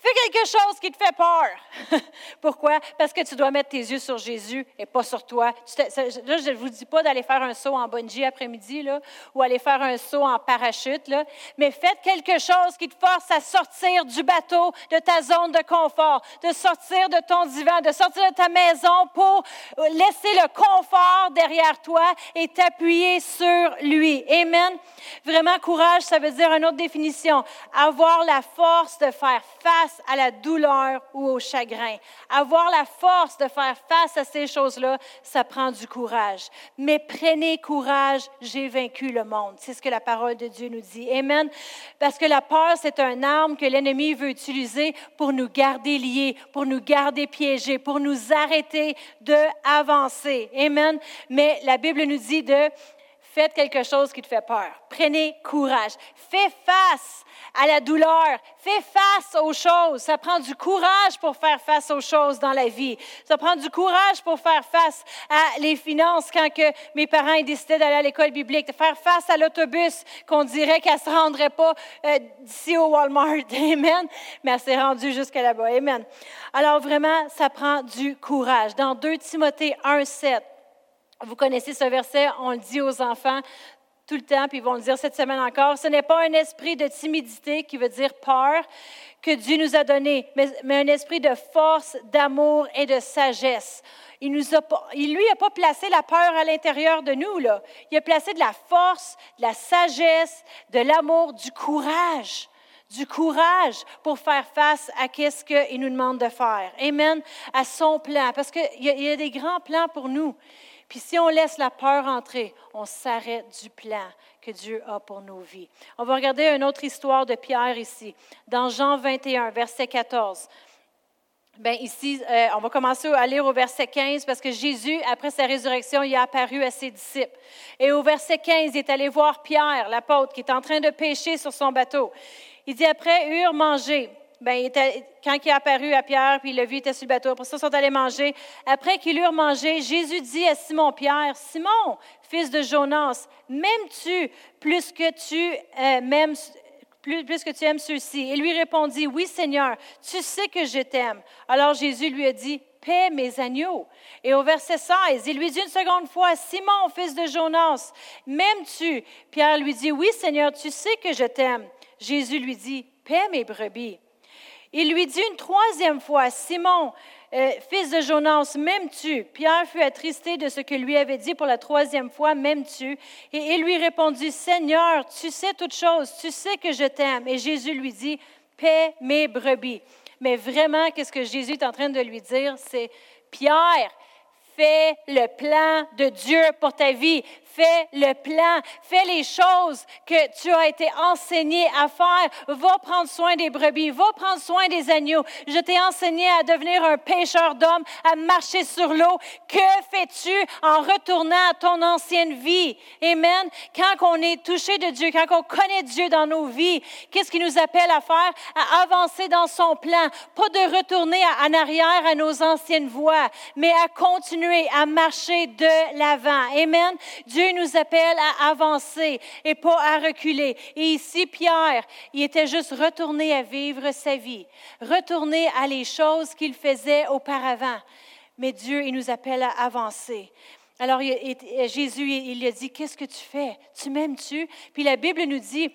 Fais quelque chose qui te fait peur. Pourquoi? Parce que tu dois mettre tes yeux sur Jésus et pas sur toi. là, je ne vous dis pas d'aller faire un saut en bungee après-midi ou aller faire un saut en parachute, là, mais faites quelque chose qui te force à sortir du bateau, de ta zone de confort, de sortir de ton divan, de sortir de ta maison pour laisser le confort derrière toi et t'appuyer sur lui. Amen. Vraiment, courage, ça veut dire une autre définition. Avoir la force de faire face à la douleur ou au chagrin. Avoir la force de faire face à ces choses-là, ça prend du courage. Mais prenez courage, j'ai vaincu le monde. C'est ce que la parole de Dieu nous dit. Amen. Parce que la peur, c'est un arme que l'ennemi veut utiliser pour nous garder liés, pour nous garder piégés, pour nous arrêter de avancer. Amen. Mais la Bible nous dit de faites quelque chose qui te fait peur. Prenez courage. Fais face à la douleur. Fais face aux choses. Ça prend du courage pour faire face aux choses dans la vie. Ça prend du courage pour faire face à les finances quand que mes parents décidaient d'aller à l'école biblique. De faire face à l'autobus qu'on dirait qu'elle se rendrait pas euh, d'ici au Walmart. Amen. Mais elle s'est rendue jusqu'à là-bas. Amen. Alors vraiment, ça prend du courage. Dans 2 Timothée 1, 7, vous connaissez ce verset, on le dit aux enfants tout le temps, puis ils vont le dire cette semaine encore. Ce n'est pas un esprit de timidité qui veut dire peur que Dieu nous a donné, mais, un esprit de force, d'amour et de sagesse. Il, nous a, il lui n'a pas placé la peur à l'intérieur de nous. Là. Il a placé de la force, de la sagesse, de l'amour, du courage du courage pour faire face à ce qu'il nous demande de faire. Amen. À son plan. Parce qu'il y, y, a des grands plans pour nous. Puis si on laisse la peur entrer, on s'arrête du plan que Dieu a pour nos vies. On va regarder une autre histoire de Pierre ici, dans Jean 21, verset 14. Bien, ici, euh, on va commencer à lire au verset 15 parce que Jésus, après sa résurrection, il est apparu à ses disciples. Et au verset 15, il est allé voir Pierre, l'apôtre, qui est en train de pêcher sur son bateau. Il dit après, eurent mangé. Ben, quand il est apparu à Pierre, puis il l'a vu, il était sur le bateau. Après ça, ils sont allés manger. Après qu'ils eurent mangé, Jésus dit à Simon-Pierre, Simon, fils de Jonas, m'aimes-tu plus que tu euh, plus, que tu aimes ceux-ci. Il lui répondit, Oui, Seigneur, tu sais que je t'aime. Alors Jésus lui a dit, Paix mes agneaux. Et au verset 16, il lui dit une seconde fois, Simon, fils de Jonas, m'aimes-tu? Pierre lui dit, Oui, Seigneur, tu sais que je t'aime. Jésus lui dit, Paix mes brebis. Il lui dit une troisième fois, Simon, euh, fils de Jonas, m'aimes-tu? Pierre fut attristé de ce que lui avait dit pour la troisième fois, m'aimes-tu? Et il lui répondit, Seigneur, tu sais toutes choses, tu sais que je t'aime. Et Jésus lui dit, paie mes brebis. Mais vraiment, qu'est-ce que Jésus est en train de lui dire? C'est, Pierre, fais le plan de Dieu pour ta vie. Fais le plan, fais les choses que tu as été enseigné à faire. Va prendre soin des brebis, va prendre soin des agneaux. Je t'ai enseigné à devenir un pêcheur d'hommes, à marcher sur l'eau. Que fais-tu en retournant à ton ancienne vie? Amen. Quand on est touché de Dieu, quand on connaît Dieu dans nos vies, qu'est-ce qu'il nous appelle à faire? À avancer dans son plan. Pas de retourner en arrière à nos anciennes voies, mais à continuer à marcher de l'avant. Amen. Dieu nous appelle à avancer et pas à reculer. Et ici, Pierre, il était juste retourné à vivre sa vie, retourner à les choses qu'il faisait auparavant. Mais Dieu, il nous appelle à avancer. Alors Jésus, il lui a dit, qu'est-ce que tu fais? Tu m'aimes-tu? Puis la Bible nous dit,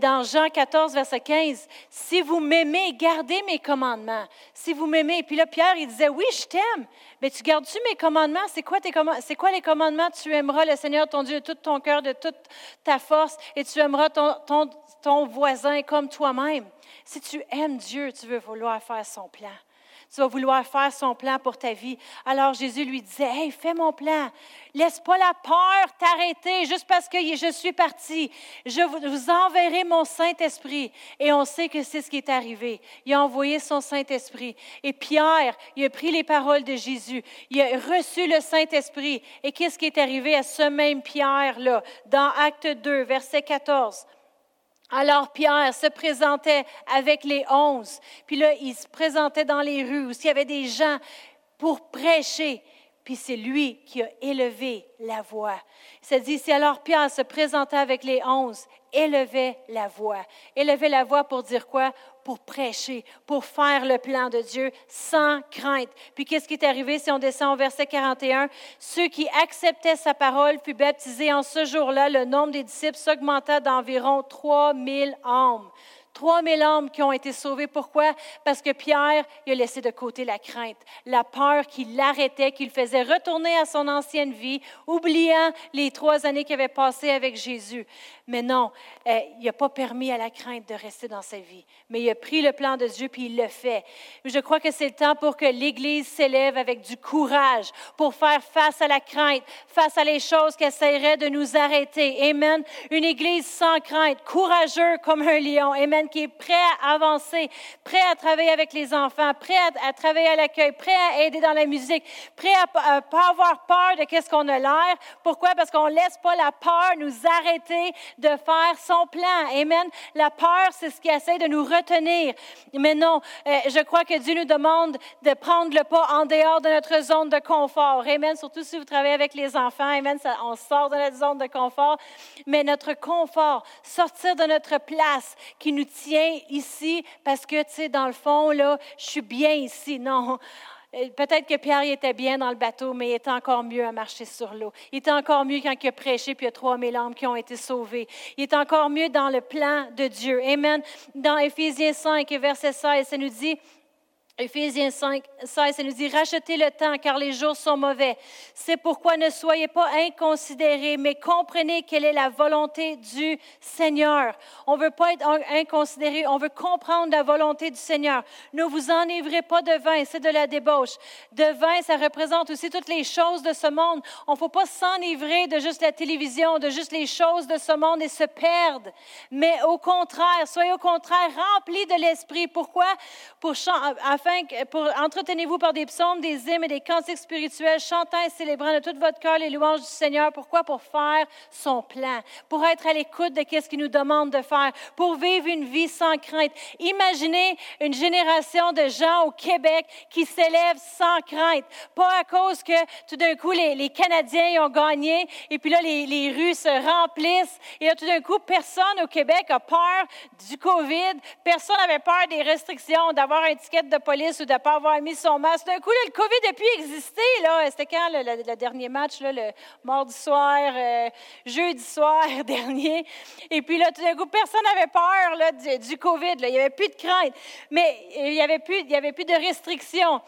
dans Jean 14, verset 15, si vous m'aimez, gardez mes commandements. Si vous m'aimez. Puis là, Pierre, il disait, oui, je t'aime, mais tu gardes-tu mes commandements? C'est quoi, tes C'est quoi les commandements? Tu aimeras le Seigneur, ton Dieu, de tout ton cœur, de toute ta force, et tu aimeras ton, ton, ton voisin comme toi-même. Si tu aimes Dieu, tu veux vouloir faire son plan tu vas vouloir faire son plan pour ta vie. Alors Jésus lui disait, Hey, fais mon plan. Laisse pas la peur t'arrêter juste parce que je suis parti. Je vous enverrai mon Saint-Esprit. Et on sait que c'est ce qui est arrivé. Il a envoyé son Saint-Esprit. Et Pierre, il a pris les paroles de Jésus. Il a reçu le Saint-Esprit. Et qu'est-ce qui est arrivé à ce même Pierre-là? Dans Acte 2, verset 14. Alors Pierre se présentait avec les onze, puis là, il se présentait dans les rues où il y avait des gens pour prêcher, puis c'est lui qui a élevé la voix. Ça dit, c'est alors Pierre se présentait avec les onze, élevait la voix. Élevait la voix pour dire quoi? Pour prêcher, pour faire le plan de Dieu sans crainte. Puis qu'est-ce qui est arrivé si on descend au verset 41? Ceux qui acceptaient sa parole furent baptisés en ce jour-là. Le nombre des disciples s'augmenta d'environ 3000 âmes. 3000 âmes qui ont été sauvées. Pourquoi? Parce que Pierre, il a laissé de côté la crainte, la peur qui l'arrêtait, qui le faisait retourner à son ancienne vie, oubliant les trois années qu'il avait passées avec Jésus. Mais non, euh, il n'a pas permis à la crainte de rester dans sa vie. Mais il a pris le plan de Dieu puis il le fait. Je crois que c'est le temps pour que l'Église s'élève avec du courage pour faire face à la crainte, face à les choses qui essaieraient de nous arrêter. Amen. Une Église sans crainte, courageux comme un lion. Amen. Qui est prêt à avancer, prêt à travailler avec les enfants, prêt à, travailler à l'accueil, prêt à aider dans la musique, prêt à ne pas avoir peur de qu'est-ce qu'on a l'air. Pourquoi? Parce qu'on ne laisse pas la peur nous arrêter de faire son plan. Amen. La peur, c'est ce qui essaie de nous retenir. Mais non, euh, je crois que Dieu nous demande de prendre le pas en dehors de notre zone de confort. Amen. Surtout si vous travaillez avec les enfants. Amen. on sort de notre zone de confort. Mais notre confort, sortir de notre place qui nous tient ici parce que, tu sais, dans le fond, là, je suis bien ici. Non. Euh, peut-être que Pierre était bien dans le bateau, mais il était encore mieux à marcher sur l'eau. Il était encore mieux quand il a prêché, puis il y a 3000 âmes qui ont été sauvées. Il est encore mieux dans le plan de Dieu. Amen. Dans Éphésiens 5, verset 16, ça nous dit, Éphésiens 5, 16, ça nous dit Rachetez le temps car les jours sont mauvais. C'est pourquoi ne soyez pas inconsidérés, mais comprenez quelle est la volonté du Seigneur. On ne veut pas être inconsidéré, on veut comprendre la volonté du Seigneur. Ne vous enivrez pas de vin, c'est de la débauche. De vin, ça représente aussi toutes les choses de ce monde. On ne faut pas s'enivrer de juste la télévision, de juste les choses de ce monde et se perdre. Mais au contraire, soyez au contraire remplis de l'Esprit. Pourquoi? Pour, afin pour entretenez-vous par des psaumes, des hymnes et des cantiques spirituels, chantant et célébrant de tout votre cœur les louanges du Seigneur. Pourquoi? Pour faire son plan, pour être à l'écoute de ce qu'il nous demande de faire, pour vivre une vie sans crainte. Imaginez une génération de gens au Québec qui s'élèvent sans crainte, pas à cause que tout d'un coup les, Canadiens ont gagné et puis là les, les rues se remplissent et là tout d'un coup personne au Québec a peur du COVID, personne n'avait peur des restrictions, d'avoir un ticket de police ou de ne pas avoir mis son masque. D'un coup, le COVID a pu exister. C'était quand le, dernier match, le mardi soir, euh, jeudi soir dernier? Et puis là, tout d'un coup, personne n'avait peur du, COVID. Il n'y avait plus de crainte. Mais il n'y avait, plus, avait plus de restrictions.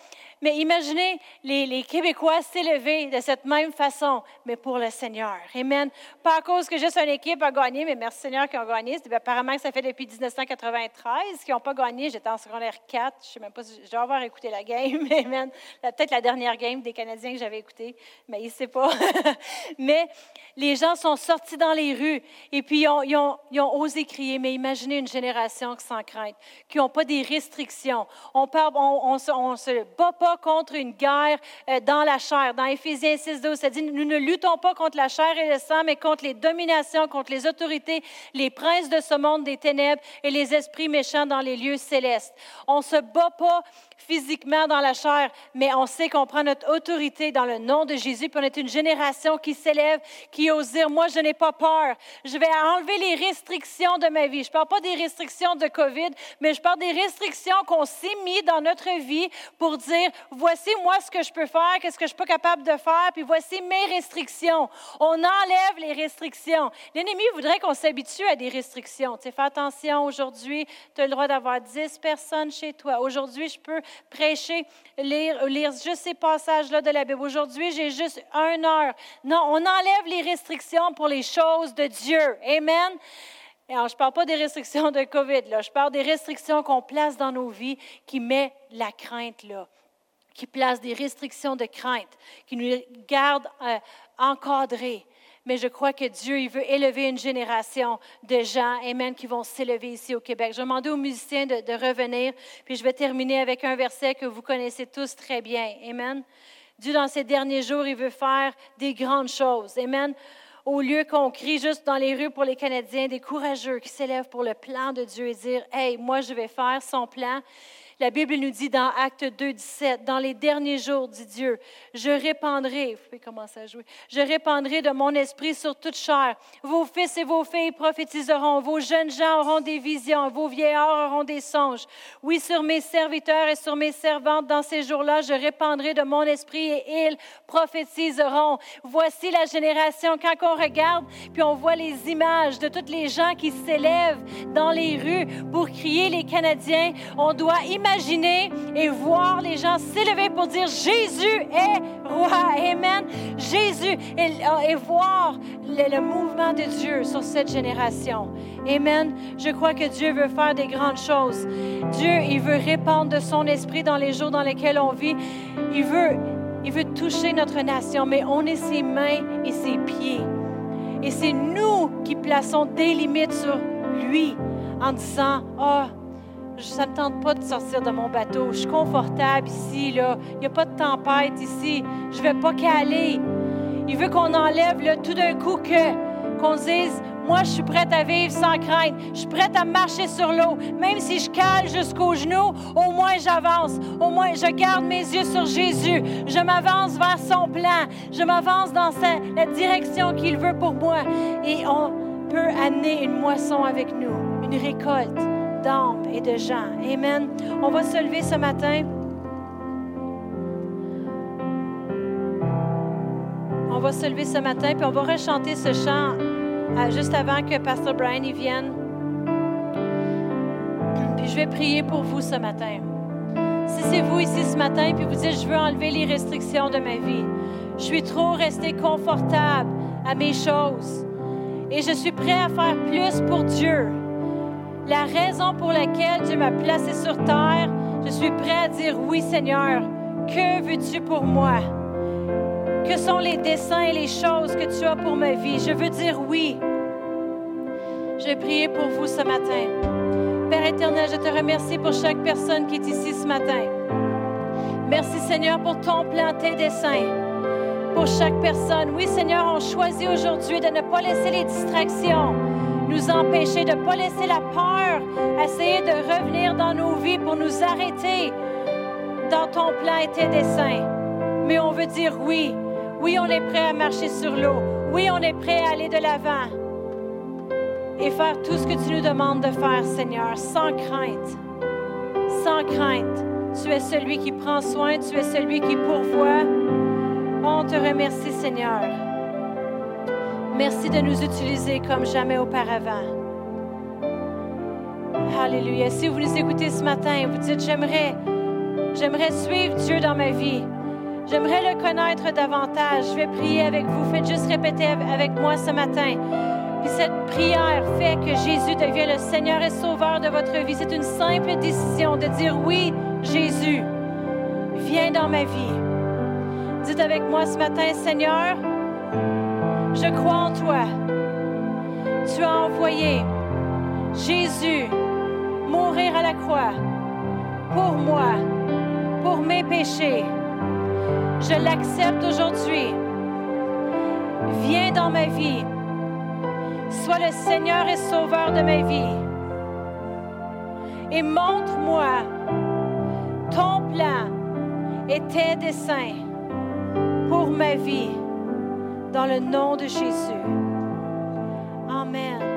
Mais imaginez les, Québécois s'élever de cette même façon, mais pour le Seigneur. Amen. Pas à cause que juste une équipe a gagné, mais merci Seigneur qui ont gagné. Apparemment que ça fait depuis 1993 qu'ils n'ont pas gagné. J'étais en secondaire 4. Je ne sais même pas si je dois avoir écouté la game. Amen. Peut-être la dernière game des Canadiens que j'avais écouté, mais il ne sait pas. mais les gens sont sortis dans les rues et puis ils ont, osé crier. Mais imaginez une génération sans crainte, qui n'ont pas des restrictions. On ne se bat pas contre une guerre euh, dans la chair. Dans Éphésiens 6, 12, ça dit, nous ne luttons pas contre la chair et le sang, mais contre les dominations, contre les autorités, les princes de ce monde des ténèbres et les esprits méchants dans les lieux célestes. On se bat pas physiquement dans la chair, mais on sait qu'on prend notre autorité dans le nom de Jésus, puis on est une génération qui s'élève, qui ose dire, moi, je n'ai pas peur. Je vais enlever les restrictions de ma vie. Je ne parle pas des restrictions de COVID, mais je parle des restrictions qu'on s'est mis dans notre vie pour dire, voici moi ce que je peux faire, qu'est-ce que je suis pas capable de faire, puis voici mes restrictions. On enlève les restrictions. L'ennemi voudrait qu'on s'habitue à des restrictions. Tu sais, fais attention, aujourd'hui, tu as le droit d'avoir 10 personnes chez toi. Aujourd'hui, je peux prêcher, lire, juste ces passages-là de la Bible. Aujourd'hui, j'ai juste une heure. Non, on enlève les restrictions pour les choses de Dieu. Amen. Alors, je ne parle pas des restrictions de COVID, là. je parle des restrictions qu'on place dans nos vies qui met la crainte là, qui place des restrictions de crainte, qui nous gardent euh, encadrés mais je crois que Dieu, il veut élever une génération de gens, Amen, qui vont s'élever ici au Québec. Je vais demander aux musiciens de, revenir, puis je vais terminer avec un verset que vous connaissez tous très bien. Amen. Dieu, dans ces derniers jours, il veut faire des grandes choses. Amen. Au lieu qu'on crie juste dans les rues pour les Canadiens, des courageux qui s'élèvent pour le plan de Dieu et dire, Hey, moi, je vais faire son plan. La Bible nous dit dans Acte 2, 17, dans les derniers jours, dit Dieu, je répandrai, vous pouvez commencer à jouer, je répandrai de mon esprit sur toute chair. Vos fils et vos filles prophétiseront, vos jeunes gens auront des visions, vos vieillards auront des songes. Oui, sur mes serviteurs et sur mes servantes, dans ces jours-là, je répandrai de mon esprit et ils prophétiseront. Voici la génération, quand on regarde, puis on voit les images de toutes les gens qui s'élèvent dans les rues pour crier les Canadiens, on doit imaginer imaginer et voir les gens s'élever pour dire Jésus est roi. Amen. Jésus et, voir le, mouvement de Dieu sur cette génération. Amen. Je crois que Dieu veut faire des grandes choses. Dieu, il veut répandre de son esprit dans les jours dans lesquels on vit. Il veut, il veut toucher notre nation, mais on est ses mains et ses pieds. Et c'est nous qui plaçons des limites sur lui en disant, oh, ça ne me tente pas de sortir de mon bateau. Je suis confortable ici, là. Il n'y a pas de tempête ici. Je ne vais pas caler. Il veut qu'on enlève là, tout d'un coup que, qu'on dise, moi, je suis prête à vivre sans crainte. Je suis prête à marcher sur l'eau. Même si je cale jusqu'aux genoux, au moins j'avance. Au moins, je garde mes yeux sur Jésus. Je m'avance vers son plan. Je m'avance dans la direction qu'il veut pour moi. Et on peut amener une moisson avec nous, une récolte d'âmes et de gens. Amen. On va se lever ce matin. On va se lever ce matin, puis on va rechanter ce chant euh, juste avant que Pasteur Brian y vienne. Puis je vais prier pour vous ce matin. Si c'est vous ici ce matin, puis vous dites, je veux enlever les restrictions de ma vie. Je suis trop resté confortable à mes choses. Et je suis prêt à faire plus pour Dieu. La raison pour laquelle Dieu m'a placé sur terre, je suis prêt à dire oui Seigneur. Que veux-tu pour moi? Que sont les desseins et les choses que tu as pour ma vie? Je veux dire oui. Je vais prier pour vous ce matin. Père éternel, je te remercie pour chaque personne qui est ici ce matin. Merci Seigneur pour ton plan, tes desseins. Pour chaque personne. Oui Seigneur, on choisit aujourd'hui de ne pas laisser les distractions nous empêcher, de ne pas laisser la peur essayer de revenir dans nos vies pour nous arrêter dans ton plan et tes desseins. Mais on veut dire oui. Oui, on est prêt à marcher sur l'eau. Oui, on est prêt à aller de l'avant et faire tout ce que tu nous demandes de faire, Seigneur, sans crainte. Sans crainte. Tu es celui qui prend soin, tu es celui qui pourvoit. On te remercie, Seigneur. Merci de nous utiliser comme jamais auparavant. Alléluia. Si vous nous écoutez ce matin, vous dites, j'aimerais, j'aimerais suivre Dieu dans ma vie. J'aimerais le connaître davantage. Je vais prier avec vous. Faites juste répéter avec moi ce matin. Puis cette prière fait que Jésus devient le Seigneur et Sauveur de votre vie. C'est une simple décision de dire oui, Jésus, viens dans ma vie. Dites avec moi ce matin, Seigneur, je crois en toi. Tu as envoyé Jésus mourir à la croix pour moi, pour mes péchés. Je l'accepte aujourd'hui. Viens dans ma vie Sois le Seigneur et Sauveur de ma vie. Et montre-moi ton plan et tes desseins pour ma vie dans le nom de Jésus. Amen.